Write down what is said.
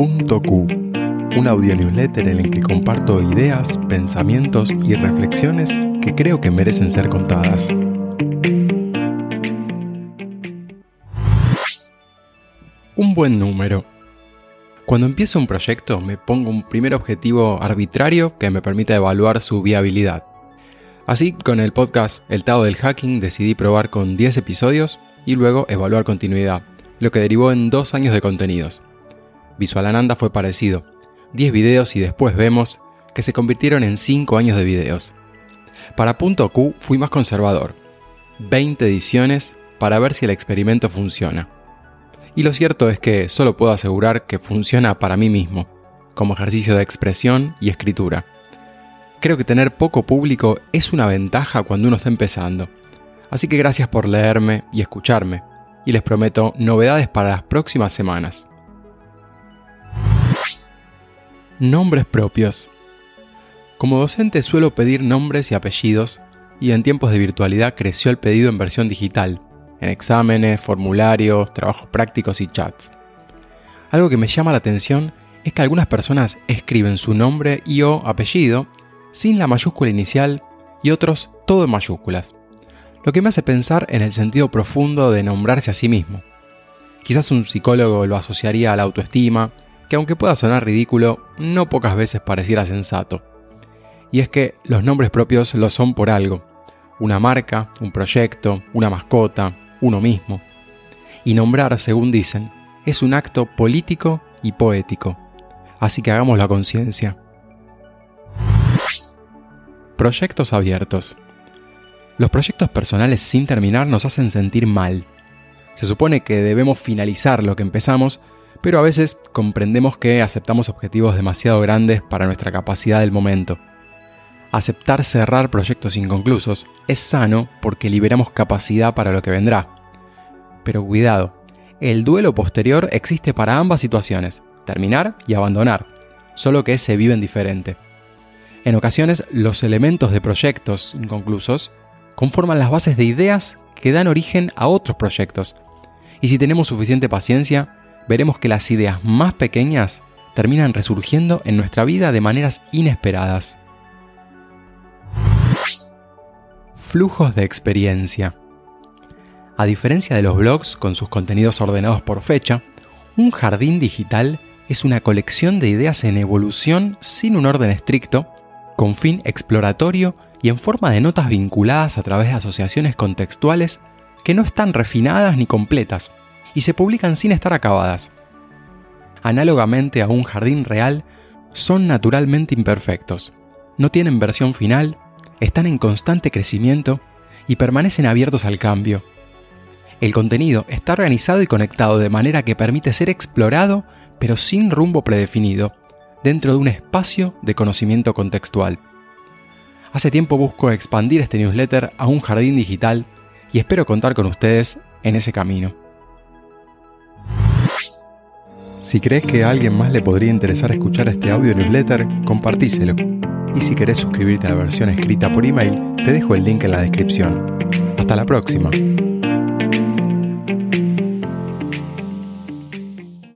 Punto audio newsletter en el que comparto ideas, pensamientos y reflexiones que creo que merecen ser contadas. Un buen número. Cuando empiezo un proyecto me pongo un primer objetivo arbitrario que me permita evaluar su viabilidad. Así, con el podcast El Tao del Hacking decidí probar con 10 episodios y luego evaluar continuidad, lo que derivó en dos años de contenidos. Visualananda fue parecido, 10 videos y después vemos que se convirtieron en 5 años de videos. Para Punto Q fui más conservador, 20 ediciones para ver si el experimento funciona. Y lo cierto es que solo puedo asegurar que funciona para mí mismo, como ejercicio de expresión y escritura. Creo que tener poco público es una ventaja cuando uno está empezando. Así que gracias por leerme y escucharme, y les prometo novedades para las próximas semanas. Nombres propios. Como docente suelo pedir nombres y apellidos, y en tiempos de virtualidad creció el pedido en versión digital, en exámenes, formularios, trabajos prácticos y chats. Algo que me llama la atención es que algunas personas escriben su nombre y o apellido sin la mayúscula inicial y otros todo en mayúsculas. Lo que me hace pensar en el sentido profundo de nombrarse a sí mismo. Quizás un psicólogo lo asociaría a la autoestima, que aunque pueda sonar ridículo, no pocas veces pareciera sensato. Y es que los nombres propios lo son por algo. Una marca, un proyecto, una mascota, uno mismo. Y nombrar, según dicen, es un acto político y poético. Así que hagamos la conciencia. Proyectos abiertos. Los proyectos personales sin terminar nos hacen sentir mal. Se supone que debemos finalizar lo que empezamos pero a veces comprendemos que aceptamos objetivos demasiado grandes para nuestra capacidad del momento. Aceptar cerrar proyectos inconclusos es sano porque liberamos capacidad para lo que vendrá. Pero cuidado, el duelo posterior existe para ambas situaciones, terminar y abandonar, solo que se viven diferente. En ocasiones, los elementos de proyectos inconclusos conforman las bases de ideas que dan origen a otros proyectos. Y si tenemos suficiente paciencia, veremos que las ideas más pequeñas terminan resurgiendo en nuestra vida de maneras inesperadas. Flujos de experiencia. A diferencia de los blogs con sus contenidos ordenados por fecha, un jardín digital es una colección de ideas en evolución sin un orden estricto, con fin exploratorio y en forma de notas vinculadas a través de asociaciones contextuales que no están refinadas ni completas, y se publican sin estar acabadas. Análogamente a un jardín real, son naturalmente imperfectos. No tienen versión final, están en constante crecimiento y permanecen abiertos al cambio. El contenido está organizado y conectado de manera que permite ser explorado, pero sin rumbo predefinido, dentro de un espacio de conocimiento contextual. Hace tiempo busco expandir este newsletter a un jardín digital y espero contar con ustedes en ese camino. Si crees que a alguien más le podría interesar escuchar este audio newsletter, compartíselo. Y si querés suscribirte a la versión escrita por email, te dejo el link en la descripción. Hasta la próxima.